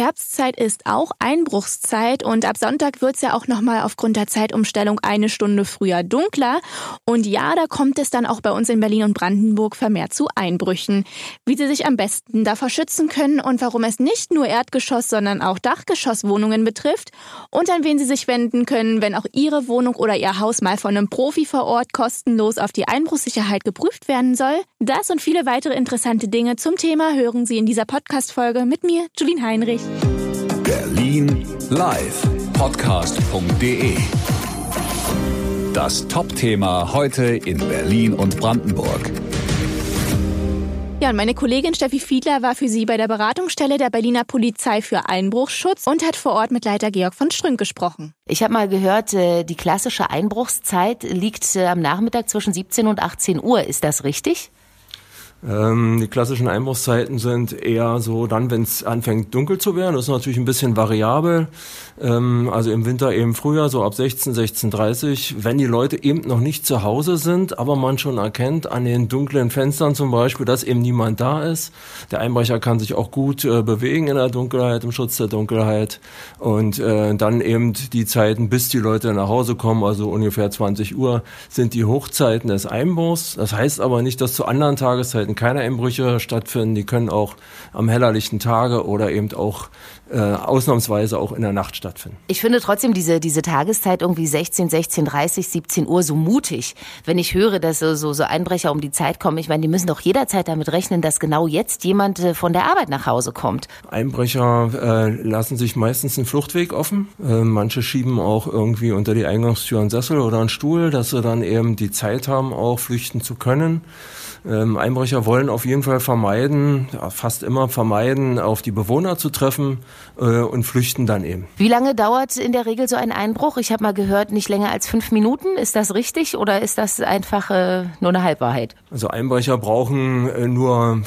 Herbstzeit ist auch Einbruchszeit und ab Sonntag wird's ja auch nochmal aufgrund der Zeitumstellung eine Stunde früher dunkler. Und ja, da kommt es dann auch bei uns in Berlin und Brandenburg vermehrt zu Einbrüchen. Wie Sie sich am besten davor schützen können und warum es nicht nur Erdgeschoss, sondern auch Dachgeschosswohnungen betrifft und an wen Sie sich wenden können, wenn auch Ihre Wohnung oder Ihr Haus mal von einem Profi vor Ort kostenlos auf die Einbruchssicherheit geprüft werden soll. Das und viele weitere interessante Dinge zum Thema hören Sie in dieser Podcast-Folge mit mir, Julien Heinrich. Berlin live podcast.de Das Top-Thema heute in Berlin und Brandenburg. Ja, und meine Kollegin Steffi Fiedler war für Sie bei der Beratungsstelle der Berliner Polizei für Einbruchsschutz und hat vor Ort mit Leiter Georg von Strünk gesprochen. Ich habe mal gehört, äh, die klassische Einbruchszeit liegt äh, am Nachmittag zwischen 17 und 18 Uhr. Ist das richtig? Ähm, die klassischen Einbruchszeiten sind eher so dann, wenn es anfängt dunkel zu werden. Das ist natürlich ein bisschen variabel. Ähm, also im Winter eben früher, so ab 16, 16.30 wenn die Leute eben noch nicht zu Hause sind, aber man schon erkennt an den dunklen Fenstern zum Beispiel, dass eben niemand da ist. Der Einbrecher kann sich auch gut äh, bewegen in der Dunkelheit, im Schutz der Dunkelheit. Und äh, dann eben die Zeiten, bis die Leute nach Hause kommen, also ungefähr 20 Uhr, sind die Hochzeiten des Einbruchs. Das heißt aber nicht, dass zu anderen Tageszeiten sollten keine Einbrüche stattfinden. Die können auch am hellerlichten Tage oder eben auch äh, ausnahmsweise auch in der Nacht stattfinden. Ich finde trotzdem diese, diese Tageszeit irgendwie 16, 16, 30, 17 Uhr so mutig. Wenn ich höre, dass so, so, Einbrecher um die Zeit kommen, ich meine, die müssen doch jederzeit damit rechnen, dass genau jetzt jemand äh, von der Arbeit nach Hause kommt. Einbrecher äh, lassen sich meistens einen Fluchtweg offen. Äh, manche schieben auch irgendwie unter die Eingangstür einen Sessel oder einen Stuhl, dass sie dann eben die Zeit haben, auch flüchten zu können. Ähm, Einbrecher wollen auf jeden Fall vermeiden, fast immer vermeiden, auf die Bewohner zu treffen und flüchten dann eben. Wie lange dauert in der Regel so ein Einbruch? Ich habe mal gehört, nicht länger als fünf Minuten. Ist das richtig oder ist das einfach äh, nur eine Halbwahrheit? Also Einbrecher brauchen äh, nur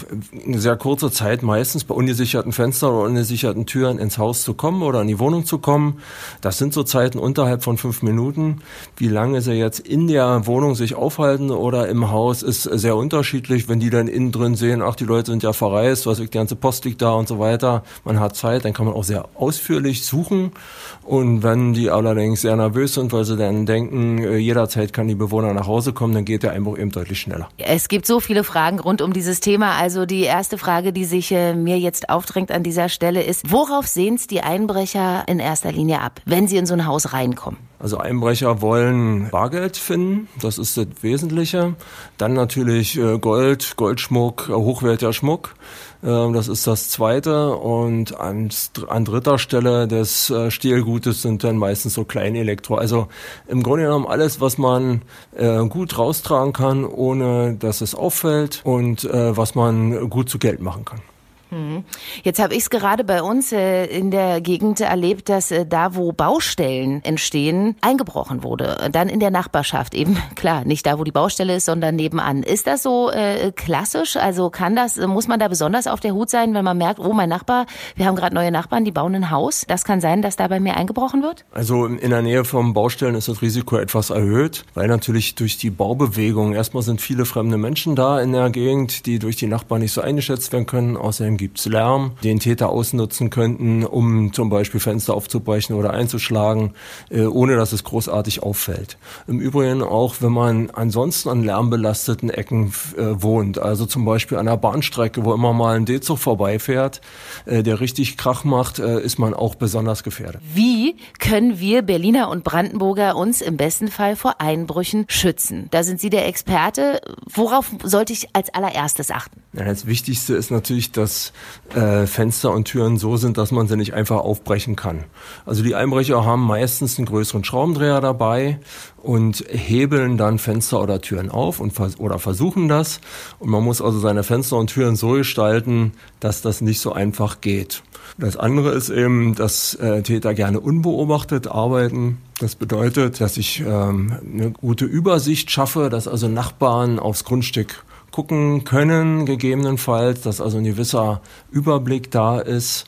eine sehr kurze Zeit, meistens bei ungesicherten Fenstern oder ungesicherten Türen ins Haus zu kommen oder in die Wohnung zu kommen. Das sind so Zeiten unterhalb von fünf Minuten. Wie lange sie jetzt in der Wohnung sich aufhalten oder im Haus, ist sehr unterschiedlich wenn die dann innen drin sehen, ach, die Leute sind ja verreist, was die ganze Post liegt da und so weiter. Man hat Zeit, dann kann man auch sehr ausführlich suchen. Und wenn die allerdings sehr nervös sind, weil sie dann denken, äh, jederzeit kann die Bewohner nach Hause kommen, dann geht der Einbruch eben deutlich schneller. Es gibt so viele Fragen rund um dieses Thema. Also die erste Frage, die sich äh, mir jetzt aufdrängt an dieser Stelle ist, worauf sehen es die Einbrecher in erster Linie ab, wenn sie in so ein Haus reinkommen? Also Einbrecher wollen Bargeld finden, das ist das Wesentliche. Dann natürlich äh, Gold, Goldschmuck, äh, hochwertiger Schmuck. Ähm, das ist das Zweite. Und an, dritter Stelle des äh, Stilgutes sind dann meistens so kleine Elektro. Also im Grunde genommen alles, was man gut raustragen kann, ohne dass es auffällt und was man gut zu Geld machen kann. Mhm. Jetzt habe ich es gerade bei uns äh, in der Gegend erlebt, dass äh, da, wo Baustellen entstehen, eingebrochen wurde. Dann in der Nachbarschaft eben, klar, nicht da, wo die Baustelle ist, sondern nebenan. Ist das so äh, klassisch? Also kann das, muss man da besonders auf der Hut sein, wenn man merkt, oh, mein Nachbar, wir haben gerade neue Nachbarn, die bauen ein Haus. Das kann sein, dass da bei mir eingebrochen wird? Also in der Nähe von Baustellen ist das Risiko etwas erhöht, weil natürlich durch die Baubewegung, erstmal sind viele fremde Menschen da in der Gegend, die durch die Nachbarn nicht so eingeschätzt werden können. Außerdem gibt es Lärm, den Täter ausnutzen könnten, um zum Beispiel Fenster aufzubrechen oder einzuschlagen, äh, ohne dass es großartig auffällt. Im Übrigen auch, wenn man ansonsten an lärmbelasteten Ecken äh, wohnt, also zum Beispiel an der Bahnstrecke, wo immer mal ein D-Zug vorbeifährt, äh, der richtig Krach macht, ist man auch besonders gefährdet. Wie können wir Berliner und Brandenburger uns im besten Fall vor Einbrüchen schützen? Da sind Sie der Experte. Worauf sollte ich als allererstes achten? Das Wichtigste ist natürlich, dass äh, Fenster und Türen so sind, dass man sie nicht einfach aufbrechen kann. Also die Einbrecher haben meistens einen größeren Schraubendreher dabei und hebeln dann Fenster oder Türen auf und vers oder versuchen das. Und man muss also seine Fenster und Türen so gestalten, dass das nicht so einfach geht. Das andere ist eben, dass äh, Täter gerne unbeobachtet arbeiten. Das bedeutet, dass ich ähm, eine gute Übersicht schaffe, dass also Nachbarn aufs Grundstück gucken können, gegebenenfalls, dass also ein gewisser Überblick da ist.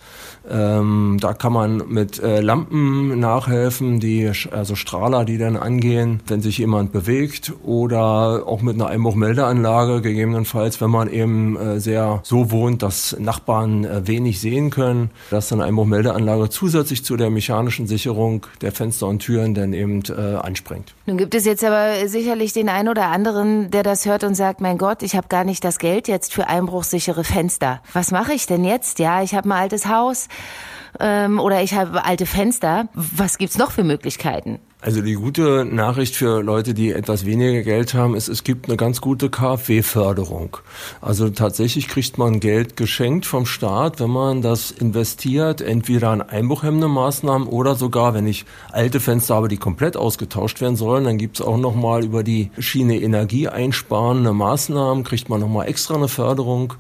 Ähm, da kann man mit äh, Lampen nachhelfen, die also Strahler, die dann angehen, wenn sich jemand bewegt oder auch mit einer Einbruchmeldeanlage gegebenenfalls, wenn man eben äh, sehr so wohnt, dass Nachbarn äh, wenig sehen können, dass dann eine Einbruchmeldeanlage zusätzlich zu der mechanischen Sicherung der Fenster und Türen dann eben äh, anspringt. Nun gibt es jetzt aber sicherlich den einen oder anderen, der das hört und sagt, mein Gott, ich habe gar nicht das Geld jetzt für einbruchsichere Fenster. Was mache ich denn jetzt? Ja, ich habe ein altes Haus ähm, oder ich habe alte Fenster. Was gibt's noch für Möglichkeiten? Also die gute Nachricht für Leute, die etwas weniger Geld haben, ist, es gibt eine ganz gute KfW-Förderung. Also tatsächlich kriegt man Geld geschenkt vom Staat, wenn man das investiert, entweder an einbruchhemmende Maßnahmen oder sogar, wenn ich alte Fenster habe, die komplett ausgetauscht werden sollen, dann gibt es auch nochmal über die Schiene Energie einsparende Maßnahmen, kriegt man nochmal extra eine Förderung.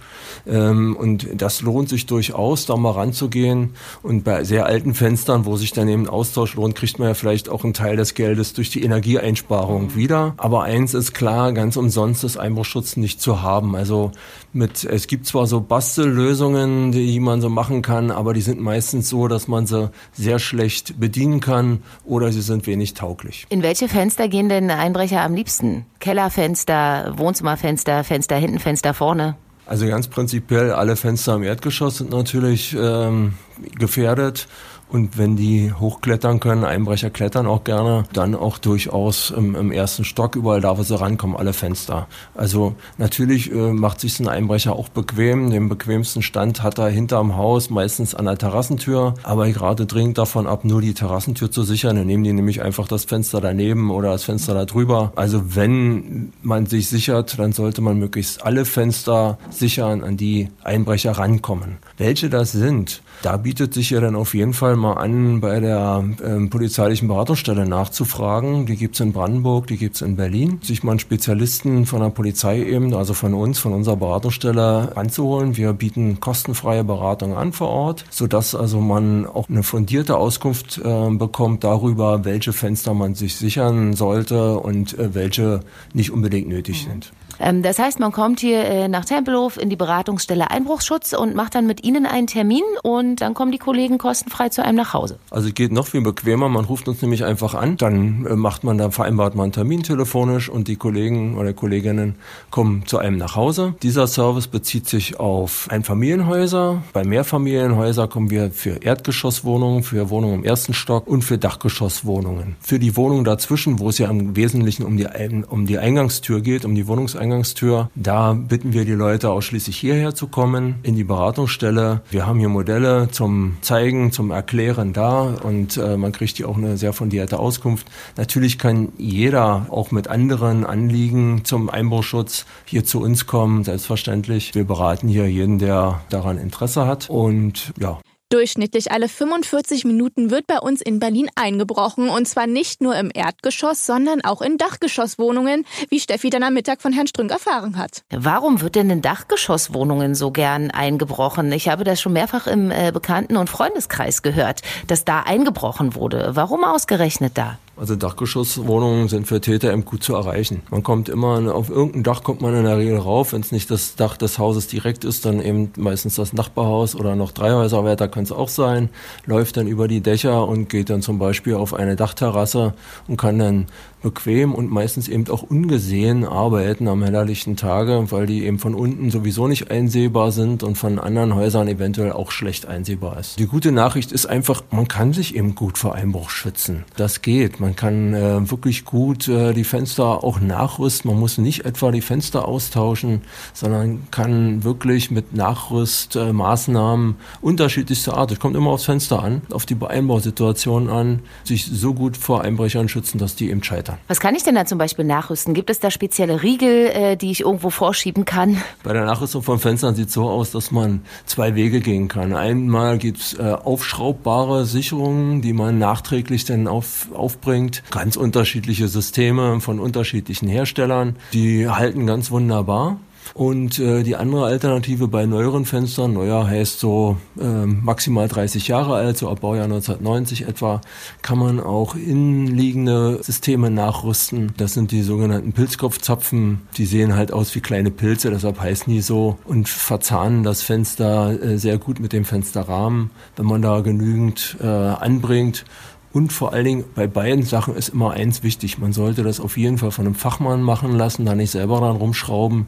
Ähm, und das lohnt sich durchaus, da mal ranzugehen. Und bei sehr alten Fenstern, wo sich dann eben Austausch lohnt, kriegt man ja vielleicht auch einen Teil Teil des Geldes durch die Energieeinsparung wieder. Aber eins ist klar, ganz umsonst ist Einbruchschutz nicht zu haben. Also mit, es gibt zwar so Bastellösungen, die man so machen kann, aber die sind meistens so, dass man sie sehr schlecht bedienen kann oder sie sind wenig tauglich. In welche Fenster gehen denn Einbrecher am liebsten? Kellerfenster, Wohnzimmerfenster, Fenster hinten, Fenster vorne? Also ganz prinzipiell alle Fenster im Erdgeschoss sind natürlich ähm, gefährdet. Und wenn die hochklettern können, Einbrecher klettern auch gerne, dann auch durchaus im, im ersten Stock, überall da, wo sie rankommen, alle Fenster. Also natürlich äh, macht sich ein Einbrecher auch bequem. Den bequemsten Stand hat er hinterm Haus, meistens an der Terrassentür. Aber gerade dringend davon ab, nur die Terrassentür zu sichern. Dann nehmen die nämlich einfach das Fenster daneben oder das Fenster da drüber. Also wenn man sich sichert, dann sollte man möglichst alle Fenster sichern, an die Einbrecher rankommen. Welche das sind, da bietet sich ja dann auf jeden Fall mal an, bei der ähm, polizeilichen Beratungsstelle nachzufragen. Die gibt's in Brandenburg, die gibt's in Berlin. Sich mal einen Spezialisten von der Polizeiebene, also von uns, von unserer Beratungsstelle anzuholen. Wir bieten kostenfreie Beratung an vor Ort, sodass also man auch eine fundierte Auskunft äh, bekommt darüber, welche Fenster man sich sichern sollte und äh, welche nicht unbedingt nötig mhm. sind. Ähm, das heißt, man kommt hier äh, nach Tempelhof in die Beratungsstelle Einbruchsschutz und macht dann mit Ihnen einen Termin und dann kommen die Kollegen kostenfrei zu einem nach Hause. Also geht noch viel bequemer. Man ruft uns nämlich einfach an, dann äh, macht man da vereinbart man einen Termin telefonisch und die Kollegen oder Kolleginnen kommen zu einem nach Hause. Dieser Service bezieht sich auf Einfamilienhäuser. Bei Mehrfamilienhäusern kommen wir für Erdgeschosswohnungen, für Wohnungen im ersten Stock und für Dachgeschosswohnungen. Für die Wohnungen dazwischen, wo es ja im Wesentlichen um die, um die Eingangstür geht, um die Wohnungseingang Eingangstür. Da bitten wir die Leute ausschließlich hierher zu kommen, in die Beratungsstelle. Wir haben hier Modelle zum Zeigen, zum Erklären da und äh, man kriegt hier auch eine sehr fundierte Auskunft. Natürlich kann jeder auch mit anderen Anliegen zum Einbruchschutz hier zu uns kommen, selbstverständlich. Wir beraten hier jeden, der daran Interesse hat und ja. Durchschnittlich alle 45 Minuten wird bei uns in Berlin eingebrochen und zwar nicht nur im Erdgeschoss, sondern auch in Dachgeschosswohnungen, wie Steffi dann am Mittag von Herrn Strünk erfahren hat. Warum wird denn in Dachgeschosswohnungen so gern eingebrochen? Ich habe das schon mehrfach im äh, Bekannten- und Freundeskreis gehört, dass da eingebrochen wurde. Warum ausgerechnet da? Also Dachgeschosswohnungen sind für Täter eben gut zu erreichen. Man kommt immer, auf irgendein Dach kommt man in der Regel rauf. Wenn es nicht das Dach des Hauses direkt ist, dann eben meistens das Nachbarhaus oder noch drei Häuser weiter kann es auch sein. Läuft dann über die Dächer und geht dann zum Beispiel auf eine Dachterrasse und kann dann bequem und meistens eben auch ungesehen arbeiten am hellerlichten Tage, weil die eben von unten sowieso nicht einsehbar sind und von anderen Häusern eventuell auch schlecht einsehbar ist. Die gute Nachricht ist einfach, man kann sich eben gut vor Einbruch schützen. Das geht. Man kann äh, wirklich gut äh, die Fenster auch nachrüsten. Man muss nicht etwa die Fenster austauschen, sondern kann wirklich mit Nachrüstmaßnahmen äh, unterschiedlichster Art, es kommt immer aufs Fenster an, auf die Einbausituation an, sich so gut vor Einbrechern schützen, dass die eben scheitern. Was kann ich denn da zum Beispiel nachrüsten? Gibt es da spezielle Riegel, äh, die ich irgendwo vorschieben kann? Bei der Nachrüstung von Fenstern sieht es so aus, dass man zwei Wege gehen kann. Einmal gibt es äh, aufschraubbare Sicherungen, die man nachträglich dann auf, aufbringt. Ganz unterschiedliche Systeme von unterschiedlichen Herstellern. Die halten ganz wunderbar. Und äh, die andere Alternative bei neueren Fenstern, neuer heißt so äh, maximal 30 Jahre alt, so ab Baujahr 1990 etwa, kann man auch innenliegende Systeme nachrüsten. Das sind die sogenannten Pilzkopfzapfen. Die sehen halt aus wie kleine Pilze, deshalb heißen die so und verzahnen das Fenster äh, sehr gut mit dem Fensterrahmen, wenn man da genügend äh, anbringt und vor allen Dingen bei beiden Sachen ist immer eins wichtig. Man sollte das auf jeden Fall von einem Fachmann machen lassen, da nicht selber dran rumschrauben.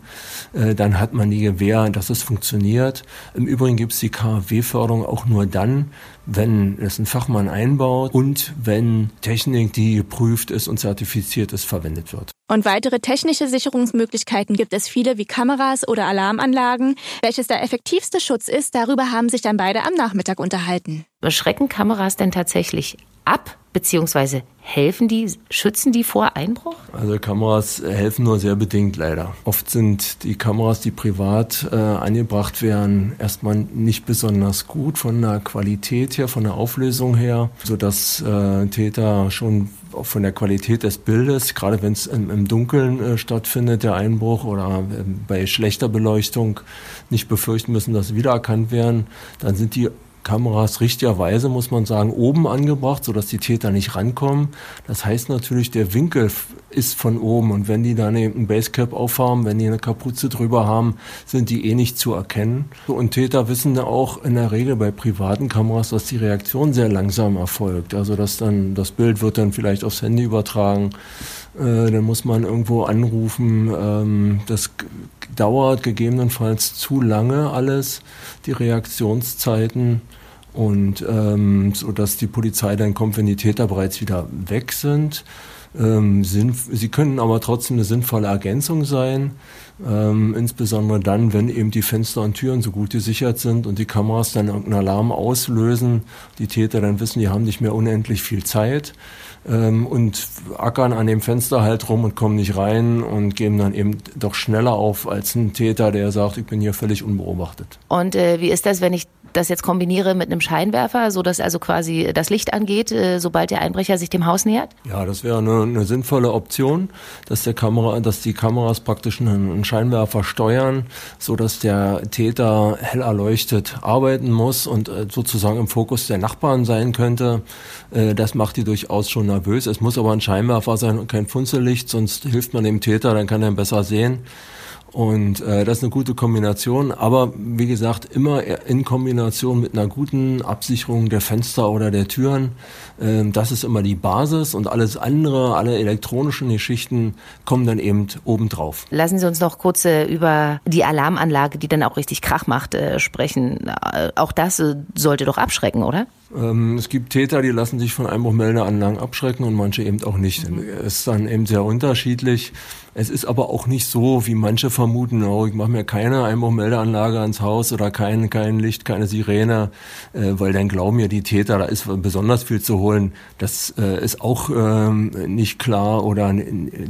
Äh, dann hat man die Gewähr, dass es funktioniert. Im Übrigen gibt es die KfW-Förderung auch nur dann, wenn es ein Fachmann einbaut und wenn Technik, die geprüft ist und zertifiziert ist, verwendet wird. Und weitere technische Sicherungsmöglichkeiten gibt es viele wie Kameras oder Alarmanlagen. Welches der effektivste Schutz ist, darüber haben sich dann beide am Nachmittag unterhalten. Schrecken Kameras denn tatsächlich ab, beziehungsweise helfen die, schützen die vor Einbruch? Also Kameras helfen nur sehr bedingt leider. Oft sind die Kameras, die privat äh, angebracht werden, erstmal nicht besonders gut von der Qualität her, von der Auflösung her, sodass äh, Täter schon von der Qualität des Bildes, gerade wenn es im, Dunkeln äh, stattfindet, der Einbruch oder äh, bei schlechter Beleuchtung, nicht befürchten müssen, dass sie wiedererkannt werden, dann sind die Kameras richtigerweise, muss man sagen, oben angebracht, sodass die Täter nicht rankommen. Das heißt natürlich, der Winkel ist von oben und wenn die dann eben ein Basecap aufhaben, wenn die eine Kapuze drüber haben, sind die eh nicht zu erkennen. Und Täter wissen auch in der Regel bei privaten Kameras, dass die Reaktion sehr langsam erfolgt. Also dass dann das Bild wird dann vielleicht aufs Handy übertragen. Äh, dann muss man irgendwo anrufen. Ähm, das dauert gegebenenfalls zu lange alles, die Reaktionszeiten und ähm, so dass die Polizei dann kommt, wenn die Täter bereits wieder weg sind. Ähm, sind sie können aber trotzdem eine sinnvolle Ergänzung sein, ähm, insbesondere dann, wenn eben die Fenster und Türen so gut gesichert sind und die Kameras dann irgendeinen Alarm auslösen, die Täter dann wissen, die haben nicht mehr unendlich viel Zeit ähm, und ackern an dem Fenster halt rum und kommen nicht rein und geben dann eben doch schneller auf als ein Täter, der sagt, ich bin hier völlig unbeobachtet. Und äh, wie ist das, wenn ich das jetzt kombiniere mit einem Scheinwerfer, so dass also quasi das Licht angeht, äh, sobald der Einbrecher sich dem Haus nähert? Ja, das wäre eine, eine sinnvolle Option, dass der Kamera, dass die Kameras praktisch einen, Scheinwerfer steuern, so dass der Täter hell erleuchtet arbeiten muss und äh, sozusagen im Fokus der Nachbarn sein könnte. Äh, das macht die durchaus schon nervös. Es muss aber ein Scheinwerfer sein und kein Funzellicht, sonst hilft man dem Täter, dann kann er ihn besser sehen. Und äh, das ist eine gute Kombination, aber wie gesagt, immer in Kombination mit einer guten Absicherung der Fenster oder der Türen. Ähm, das ist immer die Basis und alles andere, alle elektronischen Geschichten kommen dann eben obendrauf. Lassen Sie uns noch kurz äh, über die Alarmanlage, die dann auch richtig Krach macht, äh, sprechen. Äh, auch das äh, sollte doch abschrecken, oder? Ähm, es gibt Täter, die lassen sich von Einbruchmeldeanlagen abschrecken und manche eben auch nicht. Mhm. Es ist dann eben sehr unterschiedlich. Es ist aber auch nicht so, wie manche vermuten, oh, ich mache mir keine Einbruchmeldeanlage ans Haus oder kein, kein Licht, keine Sirene, äh, weil dann glauben ja die Täter, da ist besonders viel zu holen. Das äh, ist auch ähm, nicht klar oder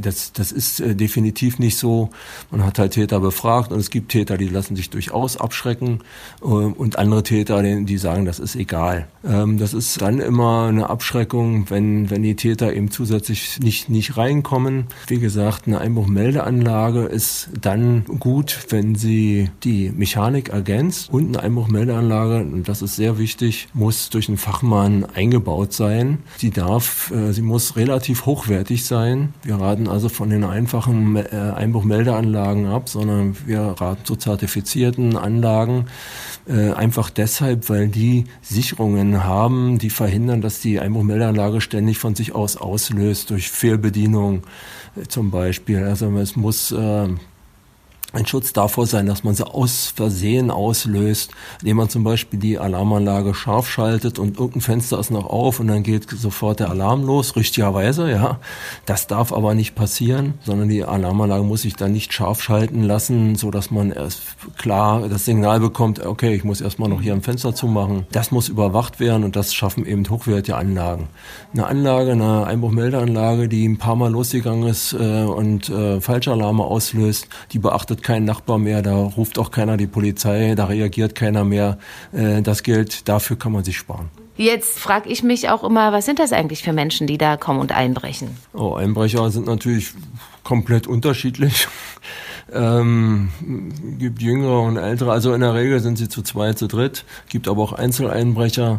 das, das ist äh, definitiv nicht so. Man hat halt Täter befragt und es gibt Täter, die lassen sich durchaus abschrecken äh, und andere Täter, die, die sagen, das ist egal. Ähm, das ist dann immer eine Abschreckung, wenn, wenn die Täter eben zusätzlich nicht, nicht reinkommen. Wie gesagt, eine Einbruch Einbruchmeldeanlage ist dann gut, wenn sie die Mechanik ergänzt und eine Einbruchmeldeanlage, und das ist sehr wichtig, muss durch einen Fachmann eingebaut sein. Sie darf, äh, sie muss relativ hochwertig sein. Wir raten also von den einfachen äh, Einbruchmeldeanlagen ab, sondern wir raten zu zertifizierten Anlagen. Äh, einfach deshalb, weil die Sicherungen haben, die verhindern, dass die Einbruchmeldeanlage ständig von sich aus auslöst durch Fehlbedienung zum Beispiel. Also es muss äh, ein Schutz davor sein, dass man sie aus Versehen auslöst, indem man zum Beispiel die Alarmanlage scharf schaltet und irgendein Fenster ist noch auf und dann geht sofort der Alarm los, richtigerweise, ja. Das darf aber nicht passieren, sondern die Alarmanlage muss sich dann nicht scharf schalten lassen, so dass man erst klar das Signal bekommt, okay, ich muss erstmal noch hier ein Fenster zumachen. Das muss überwacht werden und das schaffen eben hochwertige Anlagen. Eine Anlage, eine Einbruchmeldeanlage, die ein paar Mal losgegangen ist äh, und äh, Falschalarme auslöst, die beachtet wird kein Nachbar mehr, da ruft auch keiner die Polizei, da reagiert keiner mehr. Äh, das Geld, dafür kann man sich sparen. Jetzt frage ich mich auch immer, was sind das eigentlich für Menschen, die da kommen und einbrechen? Oh, Einbrecher sind natürlich komplett unterschiedlich. Ähm, gibt jüngere und ältere, also in der Regel sind sie zu zweit, zu dritt. Gibt aber auch Einzeleinbrecher,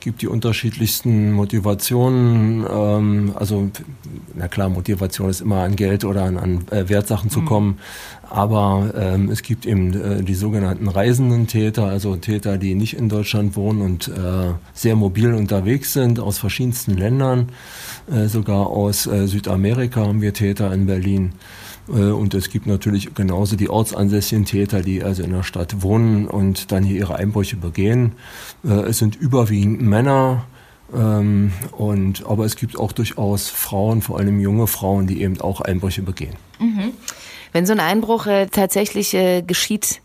gibt die unterschiedlichsten Motivationen. Ähm, also, na klar, Motivation ist immer an Geld oder an, an äh, Wertsachen zu mhm. kommen. Aber ähm, es gibt eben äh, die sogenannten reisenden Täter, also Täter, die nicht in Deutschland wohnen und äh, sehr mobil unterwegs sind, aus verschiedensten Ländern. Äh, sogar aus äh, Südamerika haben wir Täter in Berlin. Äh, und es gibt natürlich genauso die ortsansässigen Täter, die also in der Stadt wohnen und dann hier ihre Einbrüche begehen. Äh, es sind überwiegend Männer. Ähm, und, aber es gibt auch durchaus Frauen, vor allem junge Frauen, die eben auch Einbrüche begehen. Mhm. Wenn so ein Einbruch äh, tatsächlich äh, geschieht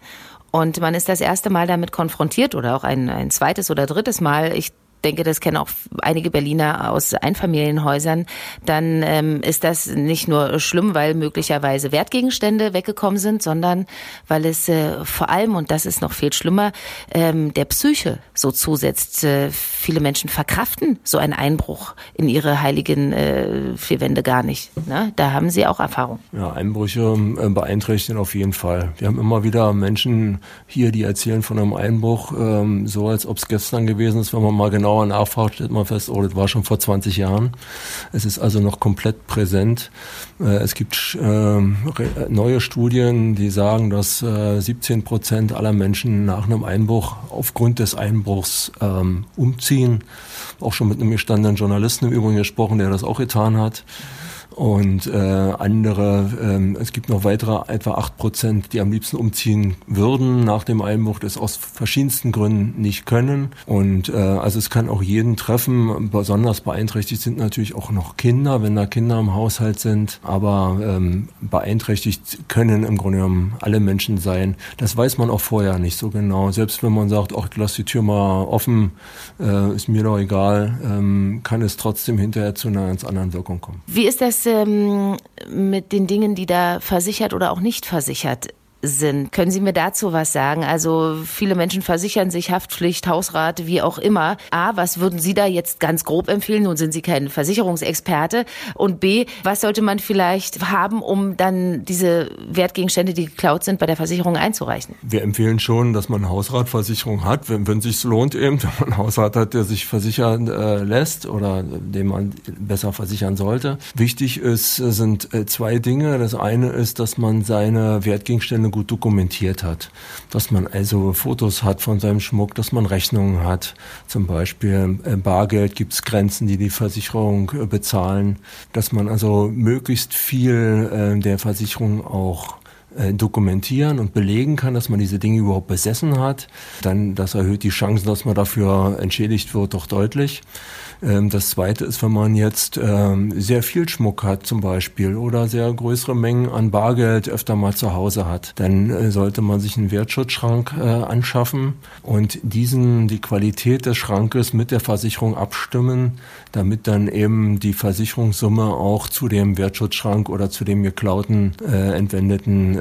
und man ist das erste Mal damit konfrontiert oder auch ein, ein zweites oder drittes Mal, ich denke, das kennen auch einige Berliner aus Einfamilienhäusern, dann ähm, ist das nicht nur schlimm, weil möglicherweise Wertgegenstände weggekommen sind, sondern weil es äh, vor allem, und das ist noch viel schlimmer, ähm, der Psyche so zusetzt. Äh, viele Menschen verkraften so einen Einbruch in ihre heiligen äh, vier Wände gar nicht. Ne? Da haben Sie auch Erfahrung. Ja, Einbrüche äh, beeinträchtigen auf jeden Fall. Wir haben immer wieder Menschen hier, die erzählen von einem Einbruch, ähm, so als ob es gestern gewesen ist, wenn man mal genau genauer nachfragt, stellt man fest, oh, das war schon vor 20 Jahren. Es ist also noch komplett präsent. Äh, es gibt äh, neue Studien, die sagen, dass 17 äh, Prozent aller Menschen nach einem Einbruch aufgrund des Einbruchs ähm, umziehen. Auch schon mit einem gestandenen Journalisten im Übrigen gesprochen, der das auch getan hat und äh, andere, ähm, es gibt noch weitere etwa acht Prozent, die am liebsten umziehen würden nach dem Einbruch, das aus verschiedensten Gründen nicht können. Und äh, also es kann auch jeden treffen. Besonders beeinträchtigt sind natürlich auch noch Kinder, wenn da Kinder im Haushalt sind. Aber ähm, beeinträchtigt können im Grunde genommen alle Menschen sein. Das weiß man auch vorher nicht so genau. Selbst wenn man sagt, ach, lass die Tür mal offen, äh, ist mir doch egal, ähm, kann es trotzdem hinterher zu einer ganz anderen Wirkung kommen. Wie ist das ähm, mit den Dingen, die da versichert oder auch nicht versichert sind. Können Sie mir dazu was sagen? Also viele Menschen versichern sich Haftpflicht, Hausrat, wie auch immer. A, was würden Sie da jetzt ganz grob empfehlen? Nun sind Sie kein Versicherungsexperte. Und B, was sollte man vielleicht haben, um dann diese Wertgegenstände, die geklaut sind, bei der Versicherung einzureichen? Wir empfehlen schon, dass man Hausratversicherung hat, wenn, wenn sich lohnt eben, wenn man einen Hausrat hat, der sich versichern äh, lässt oder den man besser versichern sollte. Wichtig ist, sind äh, zwei Dinge. Das eine ist, dass man seine Wertgegenstände gut dokumentiert hat. Dass man also Fotos hat von seinem Schmuck, dass man Rechnungen hat. Zum Beispiel äh, Bargeld gibt es Grenzen, die die Versicherung äh, bezahlen. Dass man also möglichst viel äh, der Versicherung auch dokumentieren und belegen kann, dass man diese Dinge überhaupt besessen hat, dann das erhöht die Chancen, dass man dafür entschädigt wird, doch deutlich. Ähm, das zweite ist, wenn man jetzt ähm, sehr viel Schmuck hat zum Beispiel oder sehr größere Mengen an Bargeld öfter mal zu Hause hat, dann äh, sollte man sich einen Wertschutzschrank äh, anschaffen und diesen, die Qualität des Schrankes mit der Versicherung abstimmen, damit dann eben die Versicherungssumme auch zu dem Wertschutzschrank oder zu dem geklauten,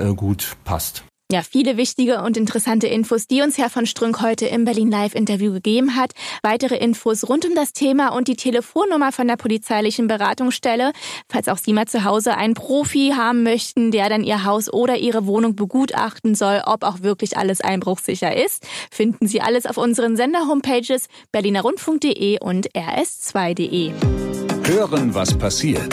äh, Gut passt. Ja, viele wichtige und interessante Infos, die uns Herr von Strünk heute im Berlin Live Interview gegeben hat. Weitere Infos rund um das Thema und die Telefonnummer von der polizeilichen Beratungsstelle, falls auch Sie mal zu Hause einen Profi haben möchten, der dann Ihr Haus oder Ihre Wohnung begutachten soll, ob auch wirklich alles einbruchsicher ist, finden Sie alles auf unseren Sender-Homepages berlinerrundfunk.de und rs2.de. Hören, was passiert.